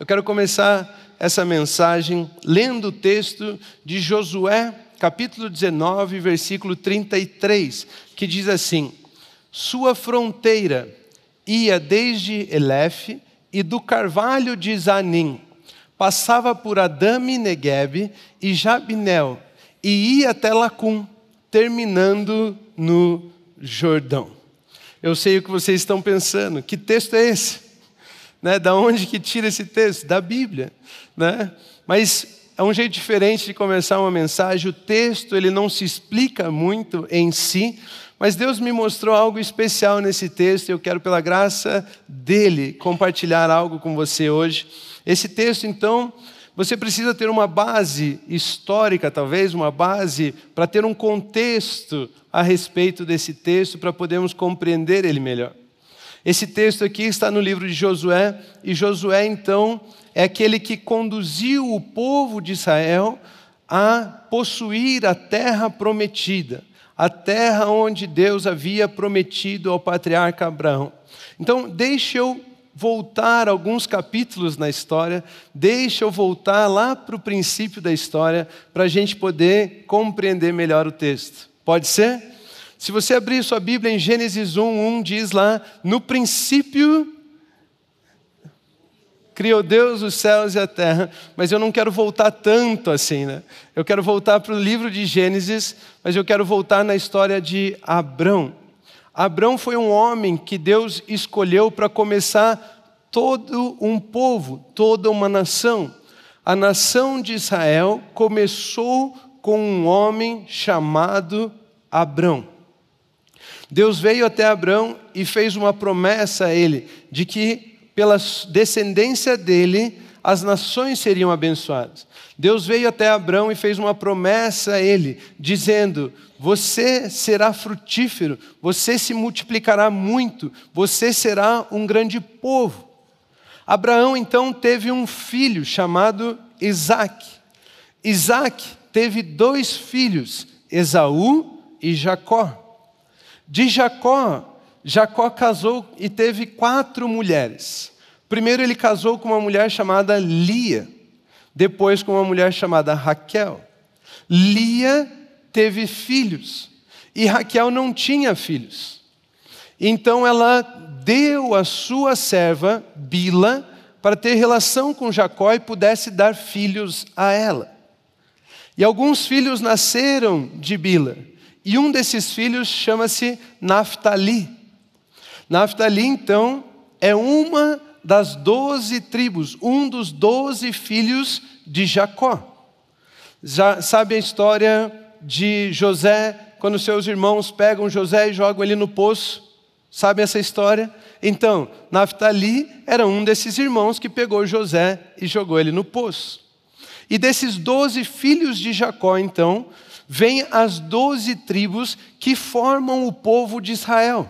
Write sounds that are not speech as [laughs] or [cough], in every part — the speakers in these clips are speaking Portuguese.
Eu quero começar essa mensagem lendo o texto de Josué, capítulo 19, versículo 33, que diz assim: Sua fronteira ia desde Elef e do carvalho de Zanim, passava por Adame Negueb e Jabinel, e ia até Lacum, terminando no Jordão. Eu sei o que vocês estão pensando. Que texto é esse? Né? Da onde que tira esse texto? Da Bíblia. Né? Mas é um jeito diferente de começar uma mensagem. O texto ele não se explica muito em si, mas Deus me mostrou algo especial nesse texto e eu quero, pela graça dele, compartilhar algo com você hoje. Esse texto, então, você precisa ter uma base histórica, talvez, uma base para ter um contexto a respeito desse texto, para podermos compreender ele melhor. Esse texto aqui está no livro de Josué, e Josué, então, é aquele que conduziu o povo de Israel a possuir a terra prometida, a terra onde Deus havia prometido ao patriarca Abraão. Então, deixe eu voltar alguns capítulos na história, deixa eu voltar lá para o princípio da história, para a gente poder compreender melhor o texto. Pode ser? Se você abrir sua Bíblia em Gênesis 1, 1 diz lá: No princípio criou Deus os céus e a terra, mas eu não quero voltar tanto assim, né? Eu quero voltar para o livro de Gênesis, mas eu quero voltar na história de Abrão. Abrão foi um homem que Deus escolheu para começar todo um povo, toda uma nação. A nação de Israel começou com um homem chamado Abrão. Deus veio até Abrão e fez uma promessa a ele de que pela descendência dele as nações seriam abençoadas. Deus veio até Abrão e fez uma promessa a ele, dizendo: Você será frutífero, você se multiplicará muito, você será um grande povo. Abraão então teve um filho chamado Isaac. Isaac teve dois filhos, Esaú e Jacó. De Jacó, Jacó casou e teve quatro mulheres. Primeiro ele casou com uma mulher chamada Lia, depois com uma mulher chamada Raquel. Lia teve filhos e Raquel não tinha filhos. Então ela deu a sua serva, Bila, para ter relação com Jacó e pudesse dar filhos a ela. E alguns filhos nasceram de Bila. E um desses filhos chama-se Naftali. Naftali, então, é uma das doze tribos, um dos doze filhos de Jacó. Já sabe a história de José, quando seus irmãos pegam José e jogam ele no poço? Sabe essa história? Então, Naftali era um desses irmãos que pegou José e jogou ele no poço. E desses doze filhos de Jacó, então, vêm as doze tribos que formam o povo de Israel.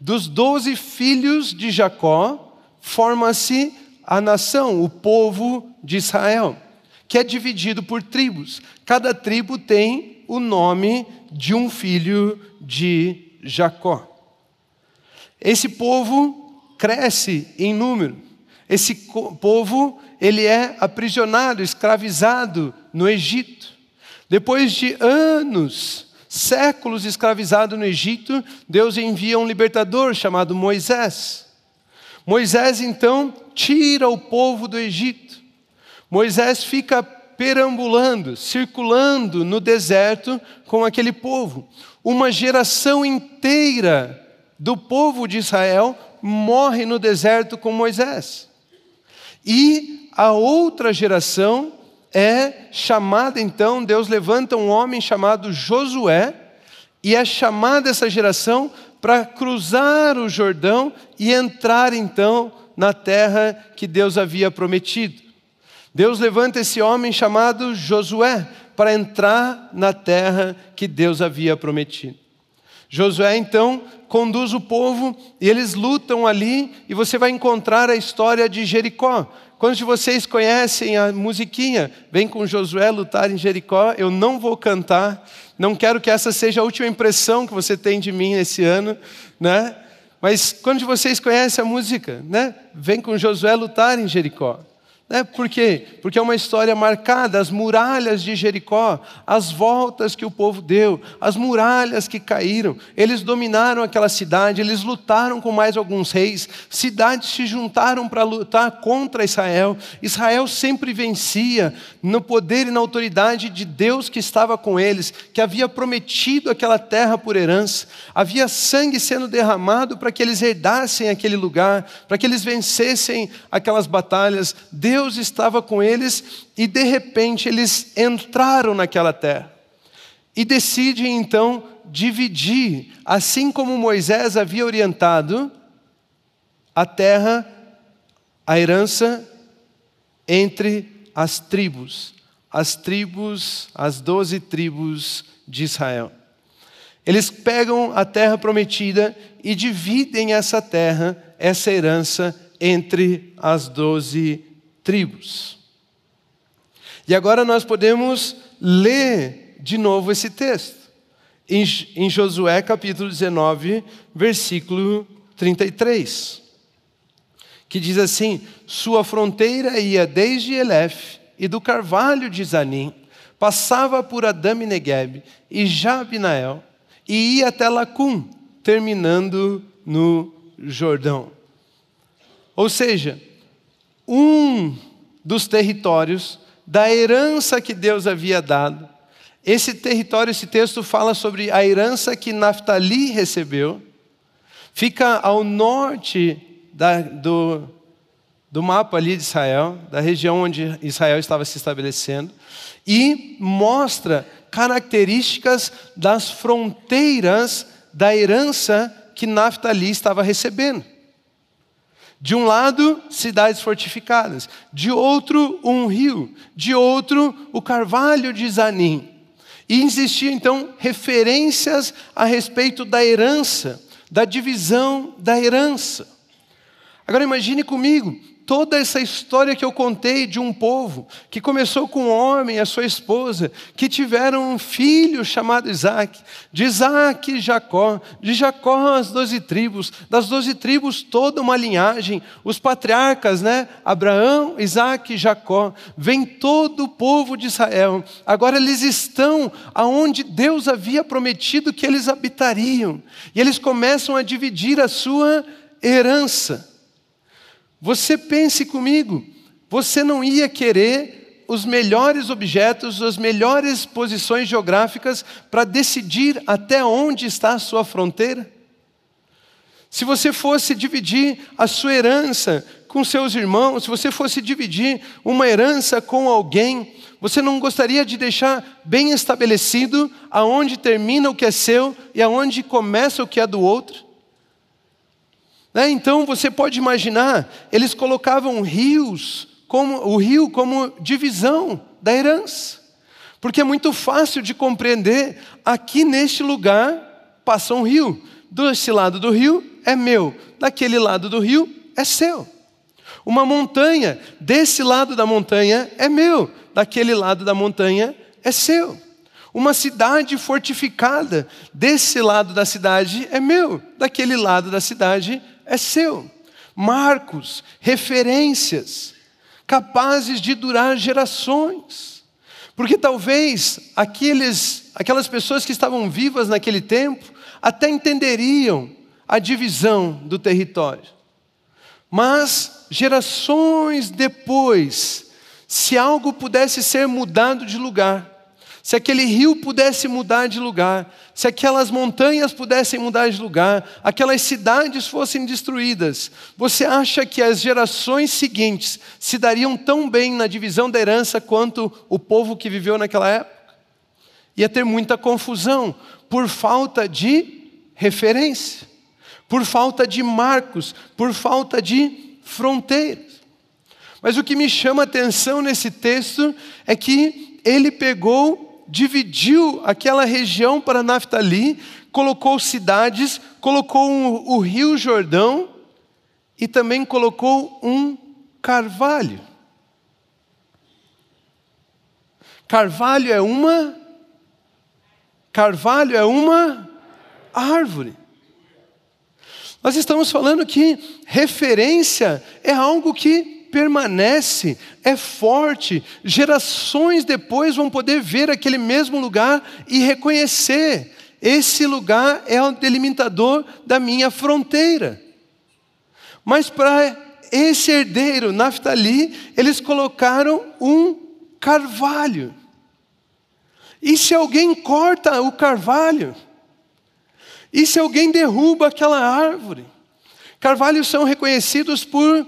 Dos doze filhos de Jacó, forma-se a nação, o povo de Israel, que é dividido por tribos. Cada tribo tem o nome de um filho de Jacó. Esse povo cresce em número. Esse povo, ele é aprisionado, escravizado no Egito. Depois de anos, séculos escravizado no Egito, Deus envia um libertador chamado Moisés. Moisés então tira o povo do Egito. Moisés fica perambulando, circulando no deserto com aquele povo. Uma geração inteira do povo de Israel morre no deserto com Moisés. E a outra geração é chamada então, Deus levanta um homem chamado Josué, e é chamada essa geração para cruzar o Jordão e entrar então na terra que Deus havia prometido. Deus levanta esse homem chamado Josué para entrar na terra que Deus havia prometido. Josué então conduz o povo e eles lutam ali, e você vai encontrar a história de Jericó. Quantos de vocês conhecem a musiquinha? Vem com Josué lutar em Jericó. Eu não vou cantar. Não quero que essa seja a última impressão que você tem de mim esse ano, né? Mas quando vocês conhecem a música, né? Vem com Josué lutar em Jericó. Né? Por quê? Porque é uma história marcada, as muralhas de Jericó, as voltas que o povo deu, as muralhas que caíram, eles dominaram aquela cidade, eles lutaram com mais alguns reis, cidades se juntaram para lutar contra Israel. Israel sempre vencia no poder e na autoridade de Deus que estava com eles, que havia prometido aquela terra por herança, havia sangue sendo derramado para que eles herdassem aquele lugar, para que eles vencessem aquelas batalhas. Deus Deus estava com eles e de repente eles entraram naquela terra. E decidem então dividir, assim como Moisés havia orientado, a terra, a herança entre as tribos, as tribos, as doze tribos de Israel. Eles pegam a terra prometida e dividem essa terra, essa herança, entre as doze tribos. E agora nós podemos ler de novo esse texto, em, Josué capítulo 19, versículo 33, que diz assim: Sua fronteira ia desde Elef e do carvalho de Zanim, passava por Adame Negueb e Jabinael, e ia até Lacum, terminando no Jordão. Ou seja, um dos territórios da herança que Deus havia dado. Esse território, esse texto fala sobre a herança que Naftali recebeu. Fica ao norte da, do, do mapa ali de Israel, da região onde Israel estava se estabelecendo, e mostra características das fronteiras da herança que Naftali estava recebendo. De um lado, cidades fortificadas, de outro, um rio, de outro, o carvalho de Zanim. E existiam então referências a respeito da herança, da divisão da herança. Agora imagine comigo, toda essa história que eu contei de um povo que começou com um homem e a sua esposa, que tiveram um filho chamado Isaac, de Isaac Jacó, de Jacó as doze tribos, das doze tribos toda uma linhagem, os patriarcas, né? Abraão, Isaac e Jacó, vem todo o povo de Israel. Agora eles estão aonde Deus havia prometido que eles habitariam, e eles começam a dividir a sua herança. Você pense comigo, você não ia querer os melhores objetos, as melhores posições geográficas para decidir até onde está a sua fronteira? Se você fosse dividir a sua herança com seus irmãos, se você fosse dividir uma herança com alguém, você não gostaria de deixar bem estabelecido aonde termina o que é seu e aonde começa o que é do outro? Né? Então você pode imaginar, eles colocavam rios, como, o rio como divisão da herança. Porque é muito fácil de compreender, aqui neste lugar passa um rio. Desse lado do rio é meu, daquele lado do rio é seu. Uma montanha, desse lado da montanha é meu, daquele lado da montanha é seu. Uma cidade fortificada, desse lado da cidade é meu, daquele lado da cidade é seu. Marcos, referências, capazes de durar gerações. Porque talvez aqueles, aquelas pessoas que estavam vivas naquele tempo até entenderiam a divisão do território. Mas gerações depois, se algo pudesse ser mudado de lugar, se aquele rio pudesse mudar de lugar, se aquelas montanhas pudessem mudar de lugar, aquelas cidades fossem destruídas, você acha que as gerações seguintes se dariam tão bem na divisão da herança quanto o povo que viveu naquela época? Ia ter muita confusão por falta de referência, por falta de marcos, por falta de fronteiras. Mas o que me chama a atenção nesse texto é que ele pegou dividiu aquela região para Naftali, colocou cidades, colocou um, o rio Jordão e também colocou um carvalho. Carvalho é uma carvalho é uma árvore. Nós estamos falando que referência é algo que permanece, é forte. Gerações depois vão poder ver aquele mesmo lugar e reconhecer: esse lugar é o delimitador da minha fronteira. Mas para esse herdeiro, Naftali, eles colocaram um carvalho. E se alguém corta o carvalho? E se alguém derruba aquela árvore? Carvalhos são reconhecidos por,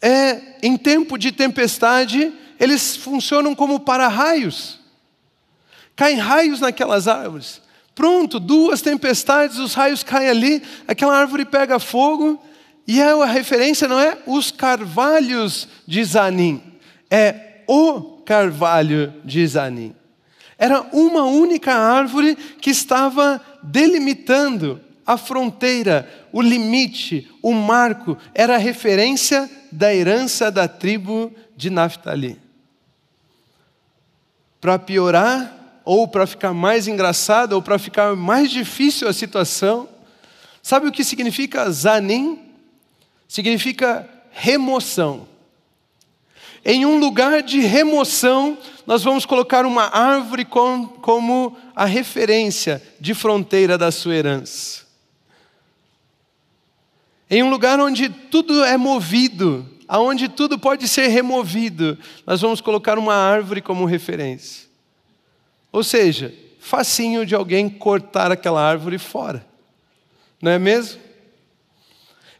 é, em tempo de tempestade, eles funcionam como para-raios. Caem raios naquelas árvores. Pronto, duas tempestades, os raios caem ali, aquela árvore pega fogo, e é a referência não é os carvalhos de Zanim, é o carvalho de Zanim. Era uma única árvore que estava delimitando a fronteira, o limite, o marco, era a referência da herança da tribo de Naphtali. Para piorar, ou para ficar mais engraçado, ou para ficar mais difícil a situação, sabe o que significa Zanim? Significa remoção. Em um lugar de remoção, nós vamos colocar uma árvore com, como a referência de fronteira da sua herança. Em um lugar onde tudo é movido, aonde tudo pode ser removido, nós vamos colocar uma árvore como referência. Ou seja, facinho de alguém cortar aquela árvore fora. Não é mesmo?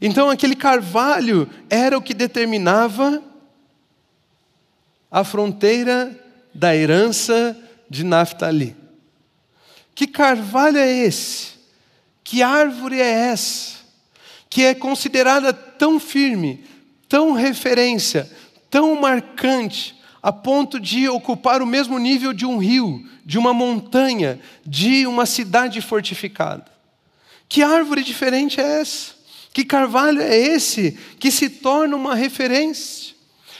Então aquele carvalho era o que determinava a fronteira da herança de Naftali. Que carvalho é esse? Que árvore é essa? Que é considerada tão firme, tão referência, tão marcante, a ponto de ocupar o mesmo nível de um rio, de uma montanha, de uma cidade fortificada. Que árvore diferente é essa? Que carvalho é esse que se torna uma referência?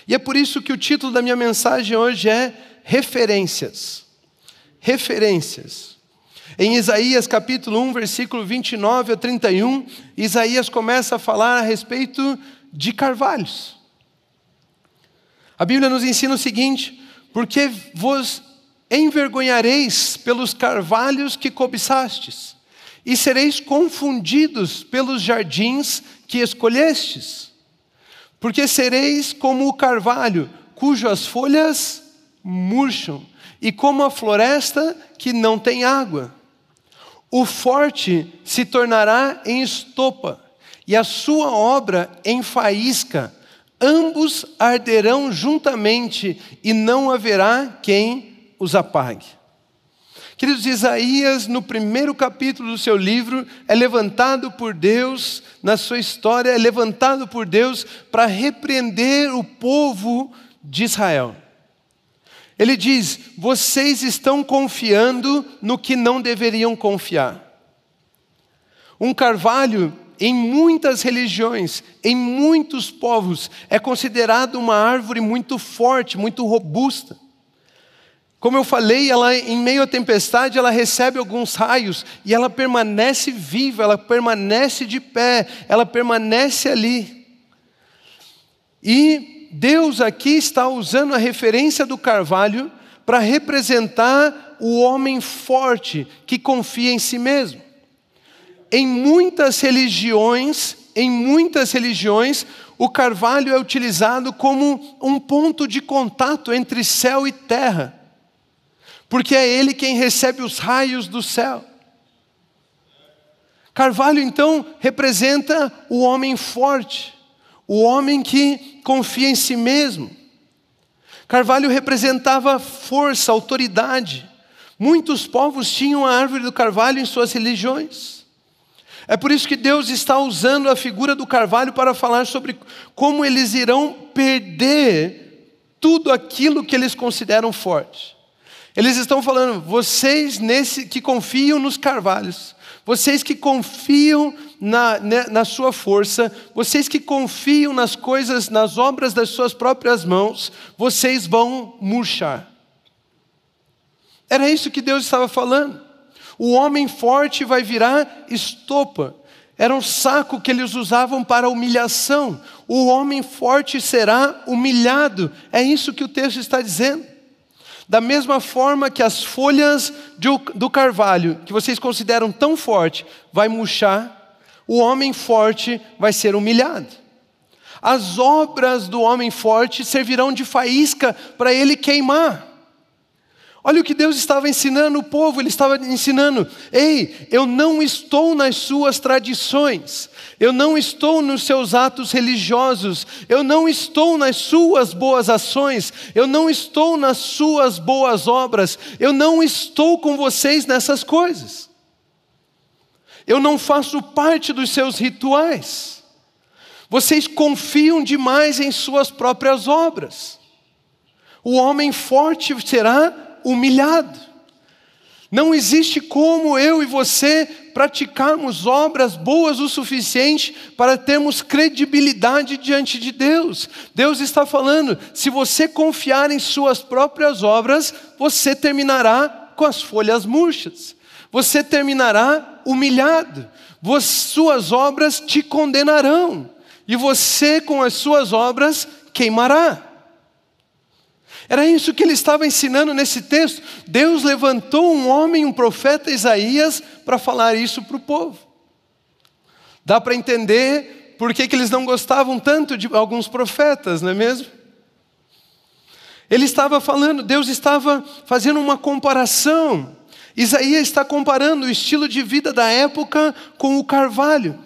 E é por isso que o título da minha mensagem hoje é Referências. Referências. Em Isaías capítulo 1, versículo 29 a 31, Isaías começa a falar a respeito de carvalhos. A Bíblia nos ensina o seguinte: porque vos envergonhareis pelos carvalhos que cobiçastes, e sereis confundidos pelos jardins que escolhestes porque sereis como o carvalho, cujas folhas murcham, e como a floresta que não tem água. O forte se tornará em estopa, e a sua obra em faísca. Ambos arderão juntamente, e não haverá quem os apague. Queridos, Isaías, no primeiro capítulo do seu livro, é levantado por Deus, na sua história, é levantado por Deus para repreender o povo de Israel. Ele diz: vocês estão confiando no que não deveriam confiar. Um carvalho, em muitas religiões, em muitos povos, é considerado uma árvore muito forte, muito robusta. Como eu falei, ela em meio à tempestade, ela recebe alguns raios e ela permanece viva, ela permanece de pé, ela permanece ali. E Deus aqui está usando a referência do carvalho para representar o homem forte que confia em si mesmo. Em muitas religiões, em muitas religiões, o carvalho é utilizado como um ponto de contato entre céu e terra porque é Ele quem recebe os raios do céu. Carvalho, então, representa o homem forte, o homem que confia em si mesmo. Carvalho representava força, autoridade. Muitos povos tinham a árvore do carvalho em suas religiões. É por isso que Deus está usando a figura do carvalho para falar sobre como eles irão perder tudo aquilo que eles consideram forte. Eles estão falando, vocês nesse que confiam nos carvalhos, vocês que confiam na, né, na sua força, vocês que confiam nas coisas, nas obras das suas próprias mãos, vocês vão murchar. Era isso que Deus estava falando. O homem forte vai virar estopa. Era um saco que eles usavam para humilhação. O homem forte será humilhado. É isso que o texto está dizendo. Da mesma forma que as folhas do carvalho, que vocês consideram tão forte, vai murchar, o homem forte vai ser humilhado. As obras do homem forte servirão de faísca para ele queimar. Olha o que Deus estava ensinando o povo, ele estava ensinando: ei, eu não estou nas suas tradições, eu não estou nos seus atos religiosos, eu não estou nas suas boas ações, eu não estou nas suas boas obras, eu não estou com vocês nessas coisas. Eu não faço parte dos seus rituais. Vocês confiam demais em suas próprias obras. O homem forte será humilhado. Não existe como eu e você praticarmos obras boas o suficiente para termos credibilidade diante de Deus. Deus está falando: se você confiar em suas próprias obras, você terminará com as folhas murchas, você terminará humilhado, suas obras te condenarão, e você com as suas obras queimará. Era isso que ele estava ensinando nesse texto. Deus levantou um homem, um profeta Isaías, para falar isso para o povo. Dá para entender por que, que eles não gostavam tanto de alguns profetas, não é mesmo? Ele estava falando, Deus estava fazendo uma comparação. Isaías está comparando o estilo de vida da época com o carvalho.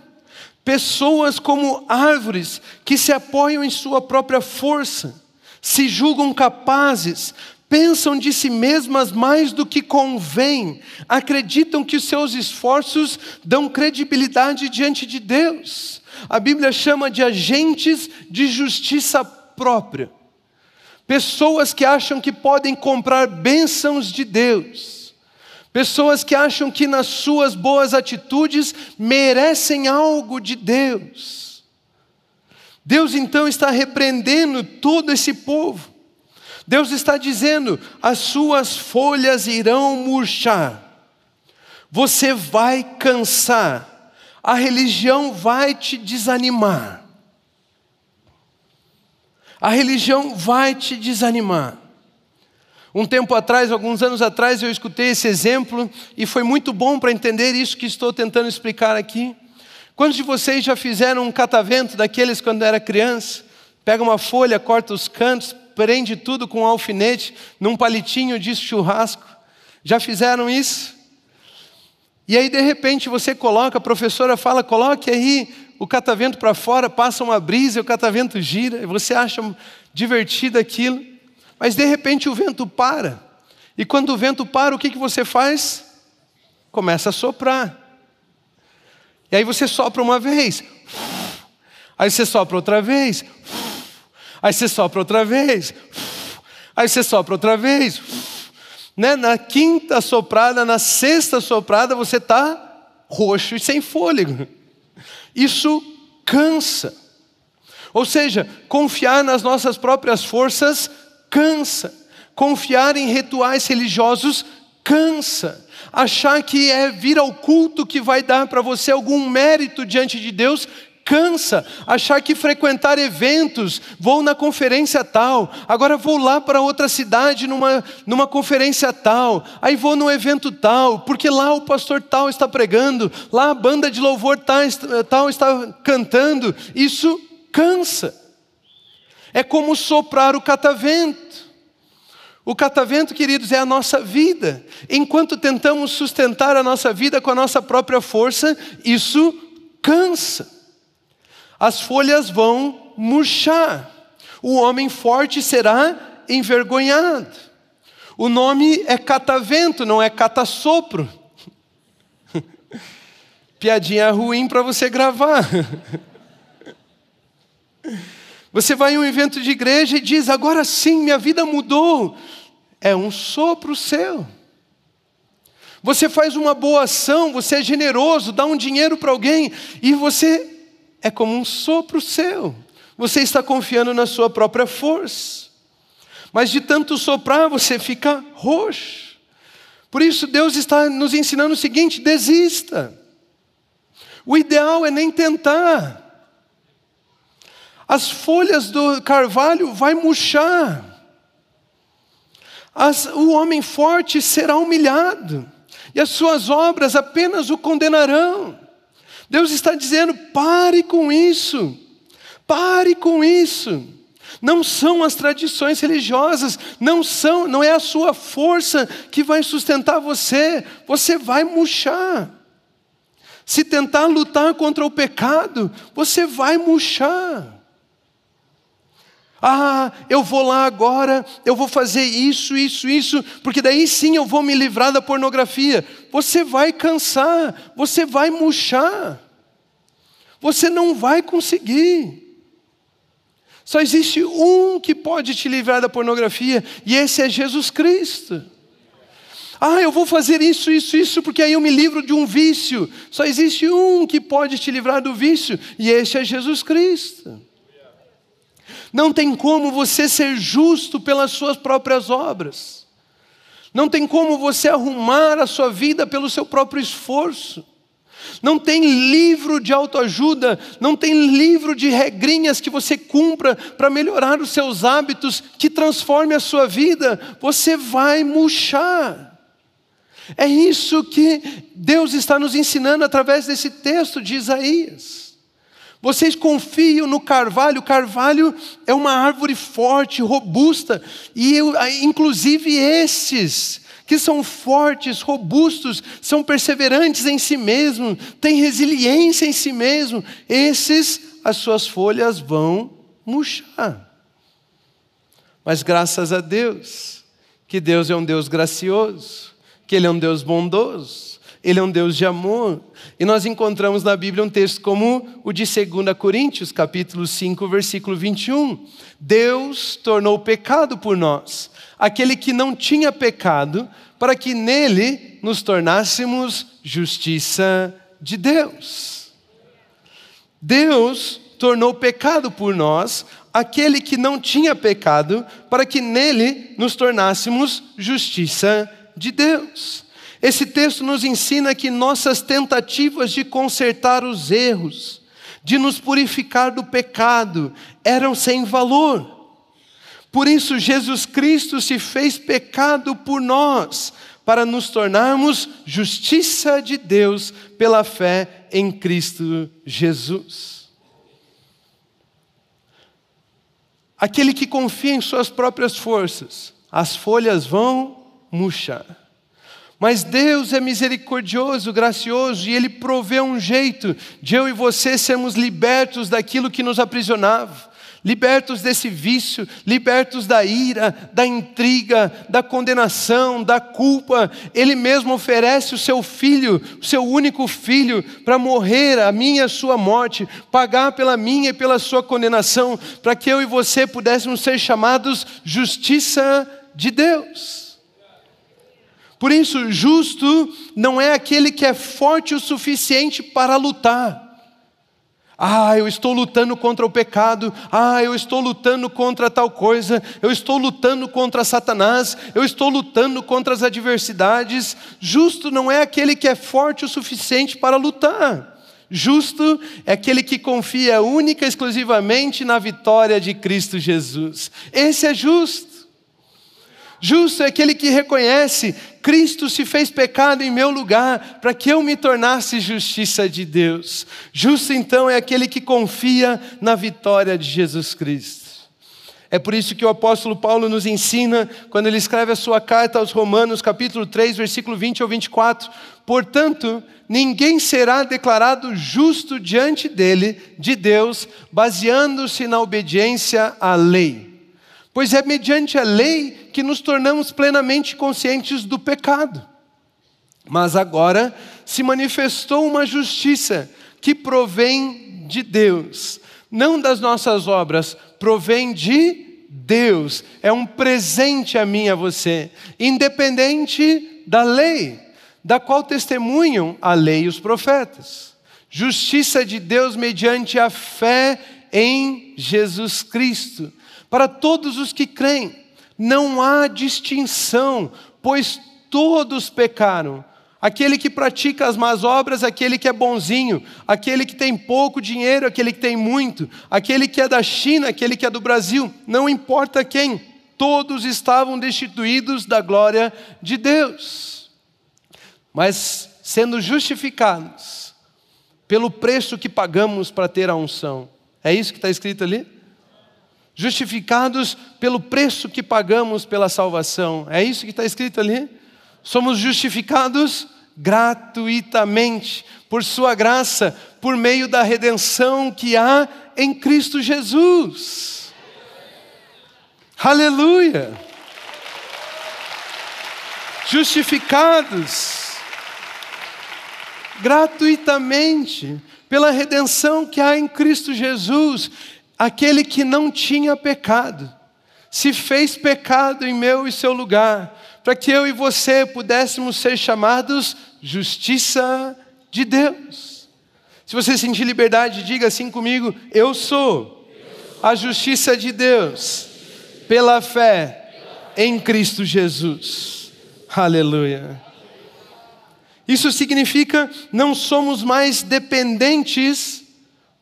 Pessoas como árvores que se apoiam em sua própria força se julgam capazes, pensam de si mesmas mais do que convém, acreditam que os seus esforços dão credibilidade diante de Deus. A Bíblia chama de agentes de justiça própria. Pessoas que acham que podem comprar bênçãos de Deus. Pessoas que acham que nas suas boas atitudes merecem algo de Deus. Deus então está repreendendo todo esse povo. Deus está dizendo: as suas folhas irão murchar, você vai cansar, a religião vai te desanimar. A religião vai te desanimar. Um tempo atrás, alguns anos atrás, eu escutei esse exemplo e foi muito bom para entender isso que estou tentando explicar aqui. Quantos de vocês já fizeram um catavento daqueles quando era criança? Pega uma folha, corta os cantos, prende tudo com um alfinete num palitinho de churrasco. Já fizeram isso? E aí, de repente, você coloca, a professora fala, coloque aí o catavento para fora, passa uma brisa, e o catavento gira, e você acha divertido aquilo. Mas de repente o vento para. E quando o vento para, o que, que você faz? Começa a soprar. E aí você sopra uma vez. Aí você sopra outra vez. Aí você sopra outra vez. Aí você sopra outra vez. Né? Na quinta soprada, na sexta soprada, você está roxo e sem fôlego. Isso cansa. Ou seja, confiar nas nossas próprias forças cansa. Confiar em rituais religiosos cansa achar que é vir ao culto que vai dar para você algum mérito diante de Deus, cansa, achar que frequentar eventos, vou na conferência tal, agora vou lá para outra cidade numa, numa conferência tal, aí vou num evento tal, porque lá o pastor tal está pregando, lá a banda de louvor tal, tal está cantando, isso cansa. É como soprar o catavento. O catavento, queridos, é a nossa vida. Enquanto tentamos sustentar a nossa vida com a nossa própria força, isso cansa. As folhas vão murchar. O homem forte será envergonhado. O nome é catavento, não é catassopro. [laughs] Piadinha ruim para você gravar. [laughs] Você vai em um evento de igreja e diz: agora sim, minha vida mudou. É um sopro seu. Você faz uma boa ação, você é generoso, dá um dinheiro para alguém e você é como um sopro seu. Você está confiando na sua própria força. Mas de tanto soprar, você fica roxo. Por isso, Deus está nos ensinando o seguinte: desista. O ideal é nem tentar. As folhas do carvalho vai murchar. As, o homem forte será humilhado, e as suas obras apenas o condenarão. Deus está dizendo: pare com isso, pare com isso. Não são as tradições religiosas, não são, não é a sua força que vai sustentar você, você vai murchar. Se tentar lutar contra o pecado, você vai murchar. Ah, eu vou lá agora, eu vou fazer isso, isso, isso, porque daí sim eu vou me livrar da pornografia. Você vai cansar, você vai murchar, você não vai conseguir. Só existe um que pode te livrar da pornografia, e esse é Jesus Cristo. Ah, eu vou fazer isso, isso, isso, porque aí eu me livro de um vício. Só existe um que pode te livrar do vício, e esse é Jesus Cristo. Não tem como você ser justo pelas suas próprias obras. Não tem como você arrumar a sua vida pelo seu próprio esforço. Não tem livro de autoajuda, não tem livro de regrinhas que você cumpra para melhorar os seus hábitos, que transforme a sua vida. Você vai murchar. É isso que Deus está nos ensinando através desse texto de Isaías. Vocês confiam no carvalho, o carvalho é uma árvore forte, robusta, e eu, inclusive esses que são fortes, robustos, são perseverantes em si mesmos, têm resiliência em si mesmos, esses as suas folhas vão murchar. Mas graças a Deus, que Deus é um Deus gracioso, que Ele é um Deus bondoso, ele é um Deus de amor. E nós encontramos na Bíblia um texto como o de 2 Coríntios, capítulo 5, versículo 21. Deus tornou pecado por nós, aquele que não tinha pecado, para que nele nos tornássemos justiça de Deus. Deus tornou pecado por nós, aquele que não tinha pecado, para que nele nos tornássemos justiça de Deus. Esse texto nos ensina que nossas tentativas de consertar os erros, de nos purificar do pecado, eram sem valor. Por isso, Jesus Cristo se fez pecado por nós, para nos tornarmos justiça de Deus pela fé em Cristo Jesus. Aquele que confia em suas próprias forças, as folhas vão murchar. Mas Deus é misericordioso, gracioso, e Ele provê um jeito de eu e você sermos libertos daquilo que nos aprisionava, libertos desse vício, libertos da ira, da intriga, da condenação, da culpa. Ele mesmo oferece o seu filho, o seu único filho, para morrer a minha e a sua morte, pagar pela minha e pela sua condenação, para que eu e você pudéssemos ser chamados justiça de Deus. Por isso, justo não é aquele que é forte o suficiente para lutar. Ah, eu estou lutando contra o pecado. Ah, eu estou lutando contra tal coisa. Eu estou lutando contra Satanás. Eu estou lutando contra as adversidades. Justo não é aquele que é forte o suficiente para lutar. Justo é aquele que confia única e exclusivamente na vitória de Cristo Jesus. Esse é justo. Justo é aquele que reconhece: Cristo se fez pecado em meu lugar, para que eu me tornasse justiça de Deus. Justo então é aquele que confia na vitória de Jesus Cristo. É por isso que o apóstolo Paulo nos ensina, quando ele escreve a sua carta aos Romanos, capítulo 3, versículo 20 ao 24: Portanto, ninguém será declarado justo diante dele, de Deus, baseando-se na obediência à lei pois é mediante a lei que nos tornamos plenamente conscientes do pecado. Mas agora se manifestou uma justiça que provém de Deus, não das nossas obras, provém de Deus, é um presente a mim e a você, independente da lei, da qual testemunham a lei e os profetas. Justiça de Deus mediante a fé em Jesus Cristo para todos os que creem. Não há distinção, pois todos pecaram. Aquele que pratica as más obras, aquele que é bonzinho, aquele que tem pouco dinheiro, aquele que tem muito, aquele que é da China, aquele que é do Brasil, não importa quem, todos estavam destituídos da glória de Deus. Mas sendo justificados pelo preço que pagamos para ter a unção. É isso que está escrito ali? Justificados pelo preço que pagamos pela salvação. É isso que está escrito ali? Somos justificados gratuitamente, por Sua graça, por meio da redenção que há em Cristo Jesus. Aleluia! Justificados gratuitamente pela redenção que há em Cristo Jesus, aquele que não tinha pecado, se fez pecado em meu e seu lugar para que eu e você pudéssemos ser chamados justiça de Deus. Se você sentir liberdade, diga assim comigo: Eu sou a justiça de Deus pela fé em Cristo Jesus. Aleluia. Isso significa não somos mais dependentes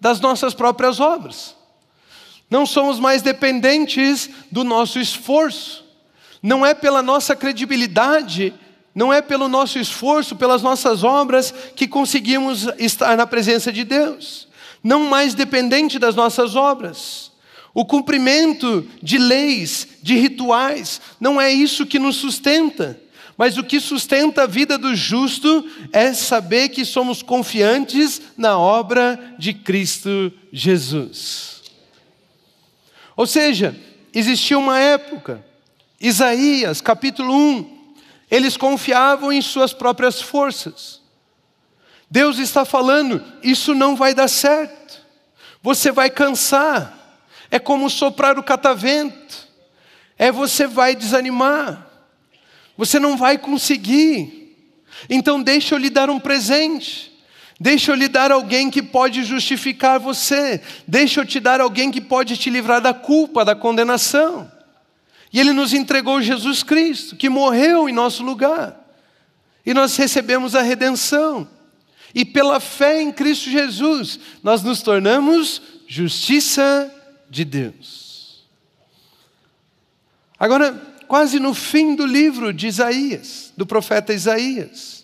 das nossas próprias obras. Não somos mais dependentes do nosso esforço. Não é pela nossa credibilidade, não é pelo nosso esforço, pelas nossas obras que conseguimos estar na presença de Deus. Não mais dependente das nossas obras. O cumprimento de leis, de rituais, não é isso que nos sustenta. Mas o que sustenta a vida do justo é saber que somos confiantes na obra de Cristo Jesus. Ou seja, existia uma época Isaías, capítulo 1, eles confiavam em suas próprias forças. Deus está falando: isso não vai dar certo, você vai cansar, é como soprar o catavento, é você vai desanimar, você não vai conseguir. Então, deixa eu lhe dar um presente. Deixa eu lhe dar alguém que pode justificar você. Deixa eu te dar alguém que pode te livrar da culpa, da condenação. E Ele nos entregou Jesus Cristo, que morreu em nosso lugar. E nós recebemos a redenção. E pela fé em Cristo Jesus, nós nos tornamos justiça de Deus. Agora, quase no fim do livro de Isaías, do profeta Isaías,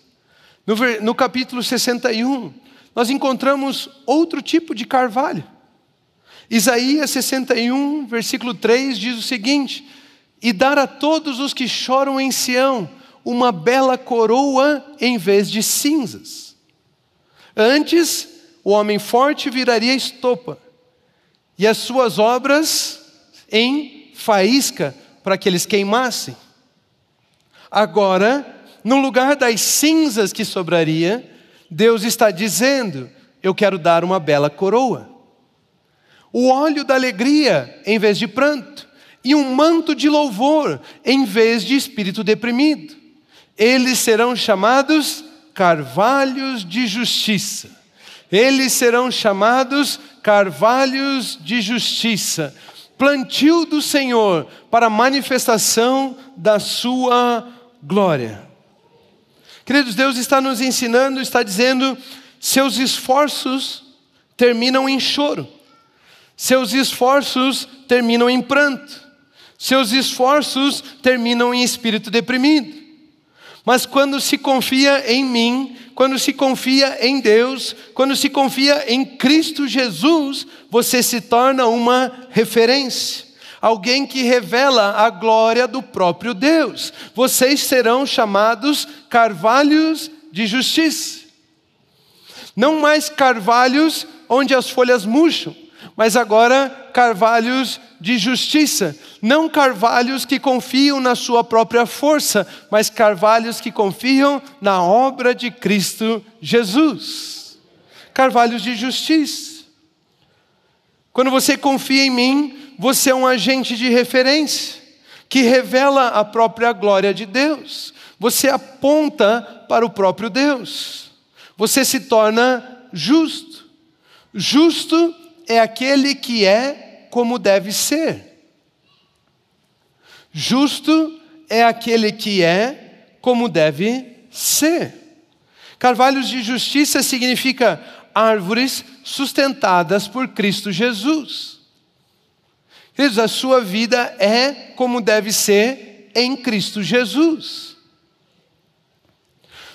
no, no capítulo 61, nós encontramos outro tipo de carvalho. Isaías 61, versículo 3 diz o seguinte: e dar a todos os que choram em Sião uma bela coroa em vez de cinzas. Antes, o homem forte viraria estopa, e as suas obras em faísca para que eles queimassem. Agora, no lugar das cinzas que sobraria, Deus está dizendo: Eu quero dar uma bela coroa. O óleo da alegria em vez de pranto e um manto de louvor em vez de espírito deprimido. Eles serão chamados carvalhos de justiça. Eles serão chamados carvalhos de justiça, plantio do Senhor para manifestação da sua glória. Queridos, Deus está nos ensinando, está dizendo: seus esforços terminam em choro, seus esforços terminam em pranto, seus esforços terminam em espírito deprimido. Mas quando se confia em mim, quando se confia em Deus, quando se confia em Cristo Jesus, você se torna uma referência. Alguém que revela a glória do próprio Deus. Vocês serão chamados carvalhos de justiça. Não mais carvalhos onde as folhas murcham, mas agora carvalhos de justiça, não carvalhos que confiam na sua própria força, mas carvalhos que confiam na obra de Cristo Jesus. Carvalhos de justiça. Quando você confia em mim, você é um agente de referência que revela a própria glória de Deus. Você aponta para o próprio Deus. Você se torna justo. Justo é aquele que é como deve ser. Justo é aquele que é como deve ser. Carvalhos de justiça significa árvores sustentadas por Cristo Jesus. Queridos, a sua vida é como deve ser em Cristo Jesus.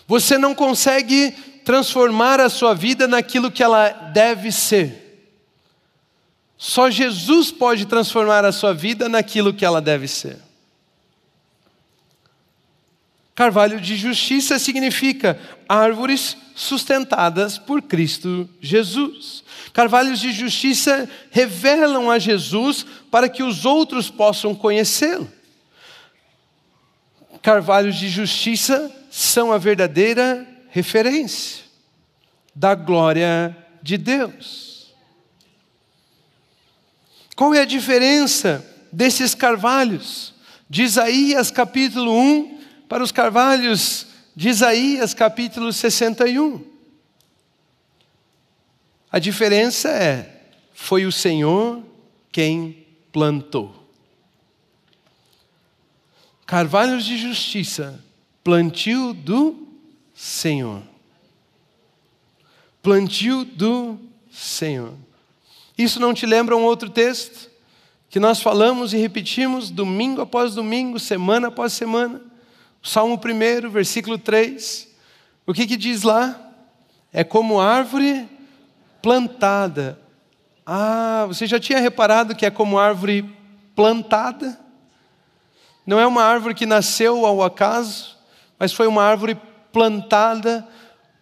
Você não consegue transformar a sua vida naquilo que ela deve ser. Só Jesus pode transformar a sua vida naquilo que ela deve ser. Carvalho de justiça significa árvores sustentadas por Cristo Jesus. Carvalhos de justiça revelam a Jesus para que os outros possam conhecê-lo. Carvalhos de justiça são a verdadeira referência da glória de Deus. Qual é a diferença desses carvalhos? De Isaías capítulo 1 para os carvalhos de Isaías capítulo 61. A diferença é: foi o Senhor quem plantou. Carvalhos de justiça, plantio do Senhor. Plantio do Senhor. Isso não te lembra um outro texto que nós falamos e repetimos domingo após domingo, semana após semana? Salmo 1, versículo 3. O que, que diz lá? É como árvore plantada. Ah, você já tinha reparado que é como árvore plantada? Não é uma árvore que nasceu ao acaso, mas foi uma árvore plantada.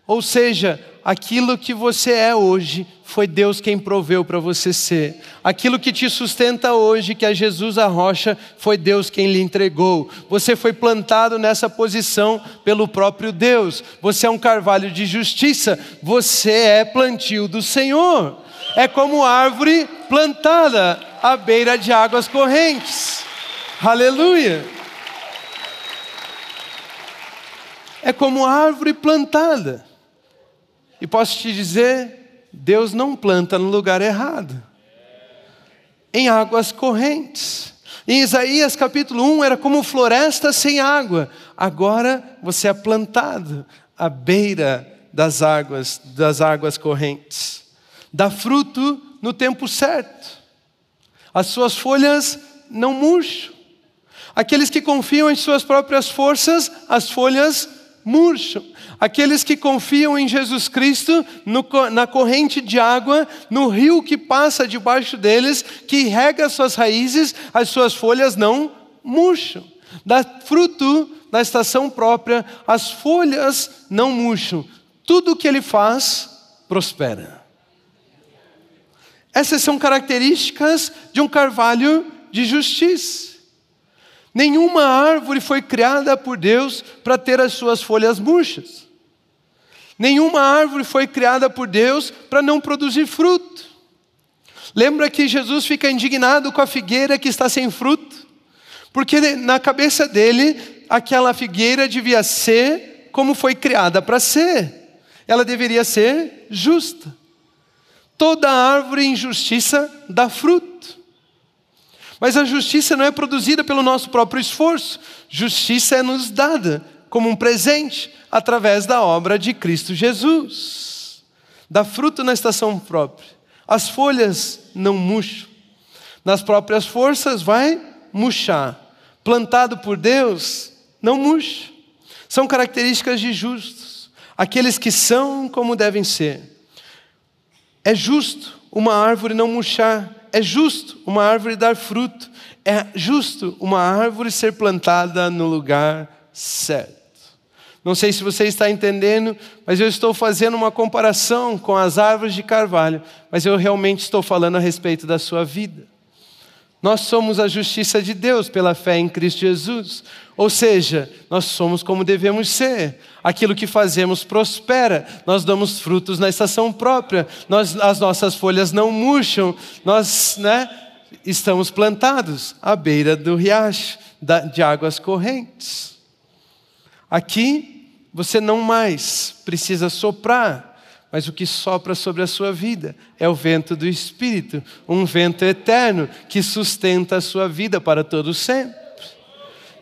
Ou seja, aquilo que você é hoje foi Deus quem proveu para você ser. Aquilo que te sustenta hoje, que é Jesus a rocha, foi Deus quem lhe entregou. Você foi plantado nessa posição pelo próprio Deus. Você é um carvalho de justiça, você é plantio do Senhor. É como árvore plantada à beira de águas correntes. Aleluia! É como árvore plantada. E posso te dizer, Deus não planta no lugar errado. Em águas correntes. Em Isaías capítulo 1 era como floresta sem água. Agora você é plantado à beira das águas, das águas correntes. Dá fruto no tempo certo. As suas folhas não murcham. Aqueles que confiam em suas próprias forças, as folhas murcham. Aqueles que confiam em Jesus Cristo, no, na corrente de água, no rio que passa debaixo deles, que rega suas raízes, as suas folhas não murcham. Dá fruto na estação própria, as folhas não murcham. Tudo o que ele faz prospera. Essas são características de um carvalho de justiça. Nenhuma árvore foi criada por Deus para ter as suas folhas murchas. Nenhuma árvore foi criada por Deus para não produzir fruto. Lembra que Jesus fica indignado com a figueira que está sem fruto? Porque na cabeça dele, aquela figueira devia ser como foi criada para ser. Ela deveria ser justa. Toda árvore em justiça dá fruto. Mas a justiça não é produzida pelo nosso próprio esforço, justiça é nos dada como um presente através da obra de Cristo Jesus. Dá fruto na estação própria. As folhas não murcham. Nas próprias forças vai murchar. Plantado por Deus, não murcha. São características de justos, aqueles que são como devem ser. É justo uma árvore não murchar, é justo uma árvore dar fruto, é justo uma árvore ser plantada no lugar certo. Não sei se você está entendendo, mas eu estou fazendo uma comparação com as árvores de carvalho, mas eu realmente estou falando a respeito da sua vida. Nós somos a justiça de Deus pela fé em Cristo Jesus. Ou seja, nós somos como devemos ser. Aquilo que fazemos prospera. Nós damos frutos na estação própria. Nós, as nossas folhas não murcham. Nós né, estamos plantados à beira do riacho de águas correntes. Aqui você não mais precisa soprar, mas o que sopra sobre a sua vida é o vento do Espírito, um vento eterno que sustenta a sua vida para todo sempre.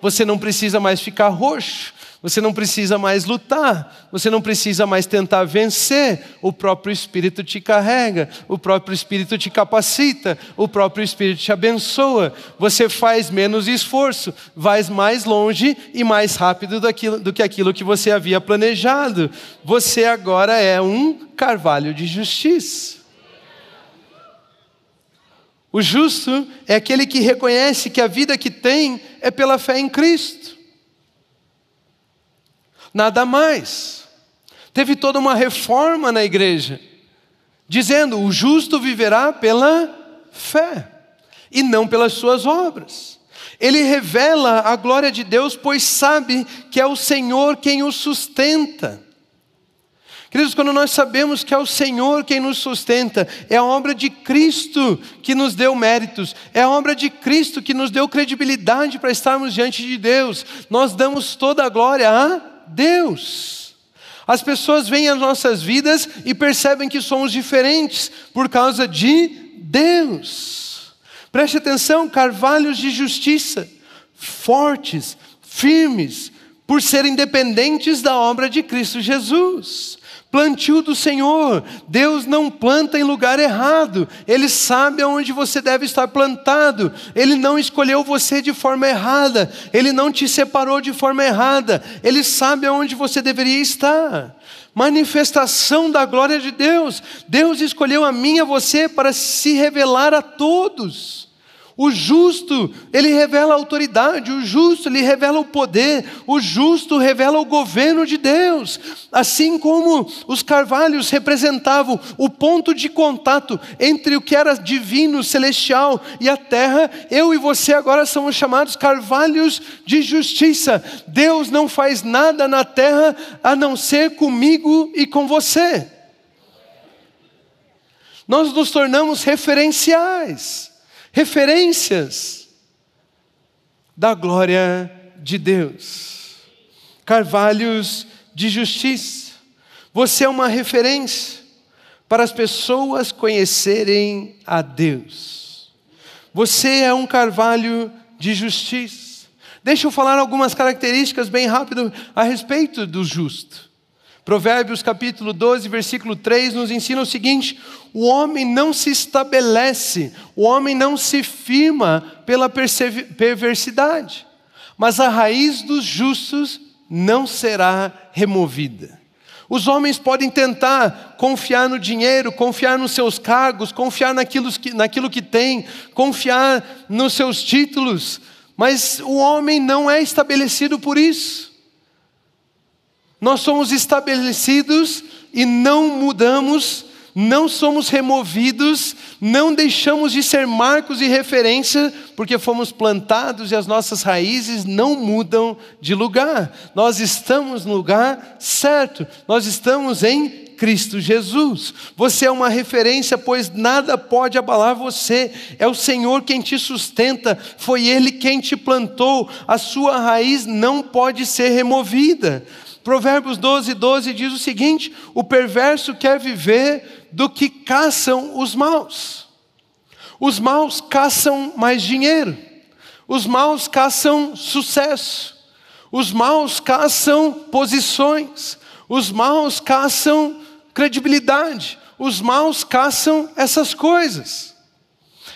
Você não precisa mais ficar roxo, Você não precisa mais lutar, você não precisa mais tentar vencer. O próprio Espírito te carrega, o próprio Espírito te capacita, o próprio Espírito te abençoa. Você faz menos esforço, vai mais longe e mais rápido daquilo, do que aquilo que você havia planejado. Você agora é um carvalho de justiça. O justo é aquele que reconhece que a vida que tem é pela fé em Cristo nada mais. Teve toda uma reforma na igreja, dizendo: o justo viverá pela fé e não pelas suas obras. Ele revela a glória de Deus, pois sabe que é o Senhor quem o sustenta. Queridos, quando nós sabemos que é o Senhor quem nos sustenta, é a obra de Cristo que nos deu méritos, é a obra de Cristo que nos deu credibilidade para estarmos diante de Deus, nós damos toda a glória a Deus. As pessoas veem as nossas vidas e percebem que somos diferentes por causa de Deus. Preste atenção, carvalhos de justiça, fortes, firmes, por serem dependentes da obra de Cristo Jesus plantio do Senhor. Deus não planta em lugar errado, Ele sabe aonde você deve estar plantado, Ele não escolheu você de forma errada, Ele não te separou de forma errada, Ele sabe aonde você deveria estar. Manifestação da glória de Deus, Deus escolheu a mim e a você para se revelar a todos. O justo, ele revela a autoridade, o justo, ele revela o poder, o justo revela o governo de Deus. Assim como os carvalhos representavam o ponto de contato entre o que era divino, celestial e a terra, eu e você agora somos chamados carvalhos de justiça. Deus não faz nada na terra a não ser comigo e com você. Nós nos tornamos referenciais referências da glória de Deus, carvalhos de justiça. Você é uma referência para as pessoas conhecerem a Deus. Você é um carvalho de justiça. Deixa eu falar algumas características bem rápido a respeito do justo. Provérbios capítulo 12, versículo 3 nos ensina o seguinte: o homem não se estabelece, o homem não se firma pela perversidade, mas a raiz dos justos não será removida. Os homens podem tentar confiar no dinheiro, confiar nos seus cargos, confiar naquilo que, naquilo que tem, confiar nos seus títulos, mas o homem não é estabelecido por isso. Nós somos estabelecidos e não mudamos, não somos removidos, não deixamos de ser marcos e referência, porque fomos plantados e as nossas raízes não mudam de lugar. Nós estamos no lugar certo, nós estamos em Cristo Jesus. Você é uma referência, pois nada pode abalar você. É o Senhor quem te sustenta, foi Ele quem te plantou. A sua raiz não pode ser removida. Provérbios 12, 12 diz o seguinte: o perverso quer viver do que caçam os maus. Os maus caçam mais dinheiro, os maus caçam sucesso, os maus caçam posições, os maus caçam credibilidade, os maus caçam essas coisas.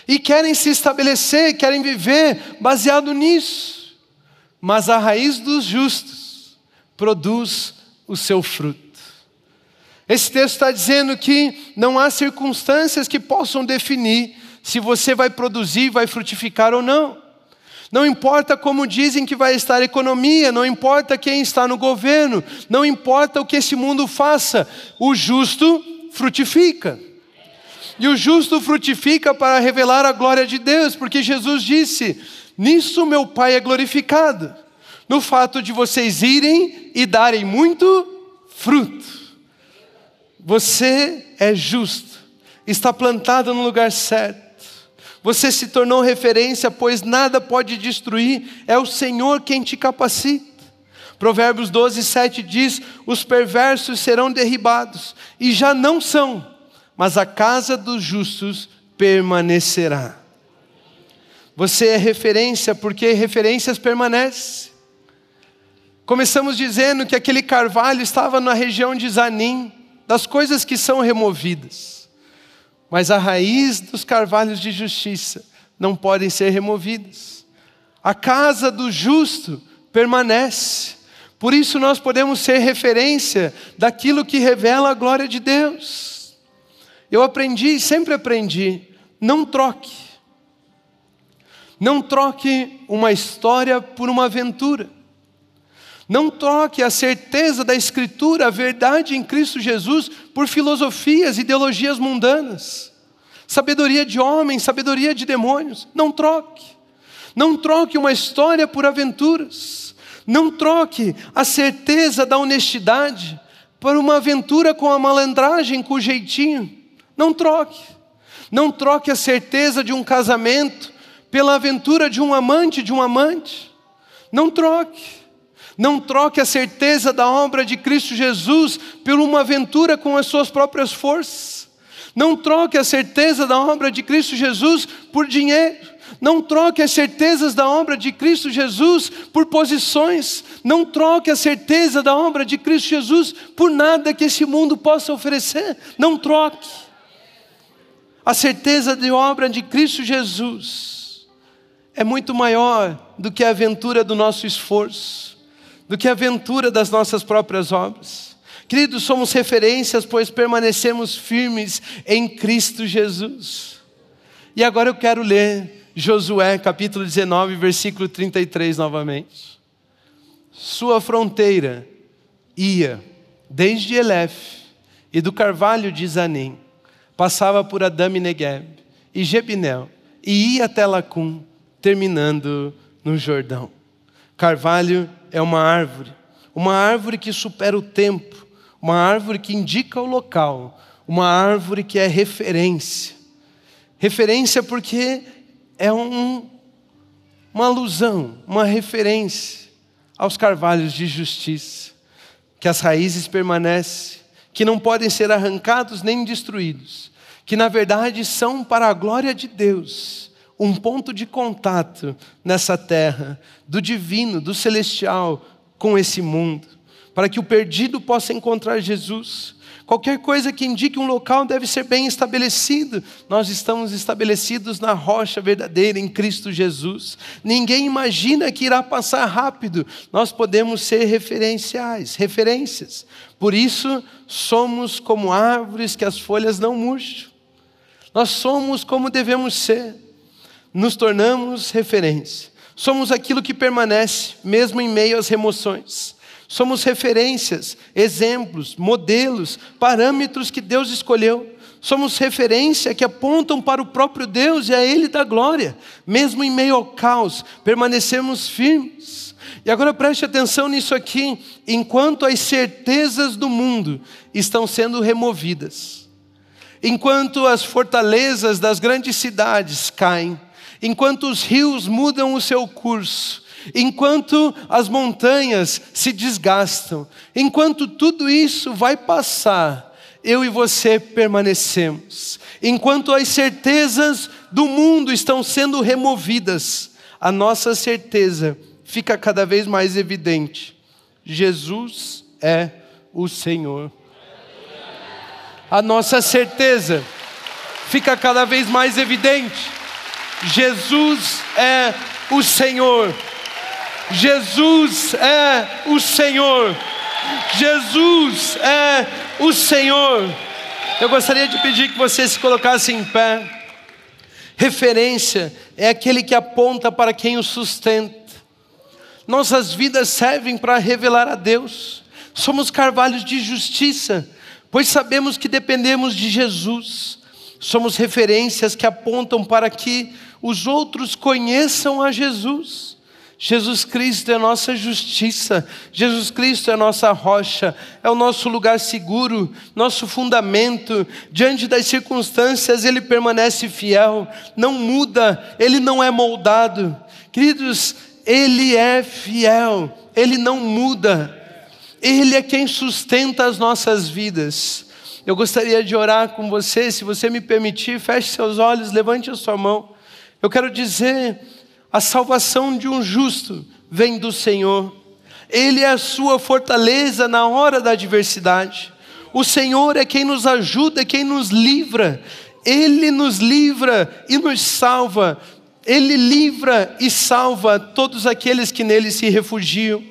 E querem se estabelecer, querem viver baseado nisso. Mas a raiz dos justos produz o seu fruto. Esse texto está dizendo que não há circunstâncias que possam definir se você vai produzir, vai frutificar ou não. Não importa como dizem que vai estar a economia, não importa quem está no governo, não importa o que esse mundo faça, o justo frutifica. E o justo frutifica para revelar a glória de Deus, porque Jesus disse: Nisso meu Pai é glorificado no fato de vocês irem e darem muito fruto. Você é justo, está plantado no lugar certo. Você se tornou referência, pois nada pode destruir, é o Senhor quem te capacita. Provérbios 12, 7 diz: Os perversos serão derribados, e já não são, mas a casa dos justos permanecerá. Você é referência, porque referências permanecem. Começamos dizendo que aquele carvalho estava na região de Zanim, das coisas que são removidas. Mas a raiz dos carvalhos de justiça não podem ser removidas. A casa do justo permanece. Por isso nós podemos ser referência daquilo que revela a glória de Deus. Eu aprendi, sempre aprendi, não troque. Não troque uma história por uma aventura. Não troque a certeza da Escritura, a verdade em Cristo Jesus, por filosofias, ideologias mundanas, sabedoria de homens, sabedoria de demônios. Não troque. Não troque uma história por aventuras. Não troque a certeza da honestidade por uma aventura com a malandragem, com o jeitinho. Não troque. Não troque a certeza de um casamento pela aventura de um amante, de um amante. Não troque. Não troque a certeza da obra de Cristo Jesus por uma aventura com as suas próprias forças. Não troque a certeza da obra de Cristo Jesus por dinheiro. Não troque as certezas da obra de Cristo Jesus por posições. Não troque a certeza da obra de Cristo Jesus por nada que esse mundo possa oferecer. Não troque. A certeza de obra de Cristo Jesus é muito maior do que a aventura do nosso esforço do que a aventura das nossas próprias obras. Queridos, somos referências, pois permanecemos firmes em Cristo Jesus. E agora eu quero ler Josué capítulo 19, versículo 33 novamente. Sua fronteira ia desde Elef e do carvalho de Zanim, passava por Adame Negev e Jebinel, e ia até Lacum, terminando no Jordão. Carvalho é uma árvore, uma árvore que supera o tempo, uma árvore que indica o local, uma árvore que é referência. Referência porque é um, uma alusão, uma referência aos carvalhos de justiça, que as raízes permanecem, que não podem ser arrancados nem destruídos, que na verdade são para a glória de Deus um ponto de contato nessa terra, do divino, do celestial, com esse mundo, para que o perdido possa encontrar Jesus. Qualquer coisa que indique um local deve ser bem estabelecido. Nós estamos estabelecidos na rocha verdadeira em Cristo Jesus. Ninguém imagina que irá passar rápido. Nós podemos ser referenciais, referências. Por isso, somos como árvores que as folhas não murcham. Nós somos como devemos ser nos tornamos referência. Somos aquilo que permanece, mesmo em meio às remoções. Somos referências, exemplos, modelos, parâmetros que Deus escolheu. Somos referência que apontam para o próprio Deus e a Ele da glória. Mesmo em meio ao caos, permanecemos firmes. E agora preste atenção nisso aqui. Enquanto as certezas do mundo estão sendo removidas, enquanto as fortalezas das grandes cidades caem, enquanto os rios mudam o seu curso, enquanto as montanhas se desgastam, enquanto tudo isso vai passar, eu e você permanecemos. Enquanto as certezas do mundo estão sendo removidas, a nossa certeza fica cada vez mais evidente. Jesus é o Senhor. A nossa certeza fica cada vez mais evidente. Jesus é o Senhor. Jesus é o Senhor. Jesus é o Senhor. Eu gostaria de pedir que você se colocasse em pé. Referência é aquele que aponta para quem o sustenta. Nossas vidas servem para revelar a Deus. Somos carvalhos de justiça, pois sabemos que dependemos de Jesus. Somos referências que apontam para que os outros conheçam a Jesus. Jesus Cristo é nossa justiça, Jesus Cristo é nossa rocha, é o nosso lugar seguro, nosso fundamento. Diante das circunstâncias, Ele permanece fiel, não muda, Ele não é moldado. Queridos, Ele é fiel, Ele não muda, Ele é quem sustenta as nossas vidas. Eu gostaria de orar com você, se você me permitir, feche seus olhos, levante a sua mão. Eu quero dizer, a salvação de um justo vem do Senhor. Ele é a sua fortaleza na hora da adversidade. O Senhor é quem nos ajuda, é quem nos livra. Ele nos livra e nos salva. Ele livra e salva todos aqueles que nele se refugiam.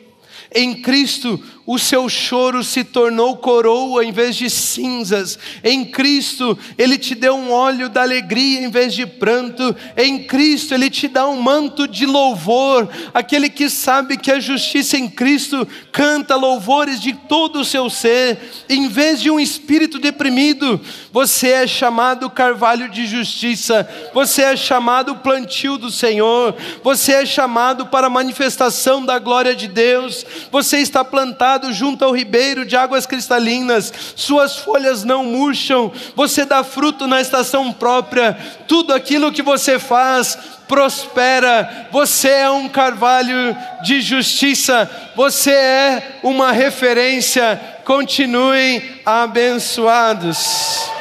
Em Cristo, o seu choro se tornou coroa em vez de cinzas. Em Cristo, Ele te deu um óleo da alegria em vez de pranto. Em Cristo, Ele te dá um manto de louvor. Aquele que sabe que a justiça em Cristo canta louvores de todo o seu ser. Em vez de um espírito deprimido, você é chamado carvalho de justiça. Você é chamado plantio do Senhor. Você é chamado para a manifestação da glória de Deus. Você está plantado plantado junto ao ribeiro de águas cristalinas, suas folhas não murcham, você dá fruto na estação própria, tudo aquilo que você faz prospera, você é um carvalho de justiça, você é uma referência, continuem abençoados.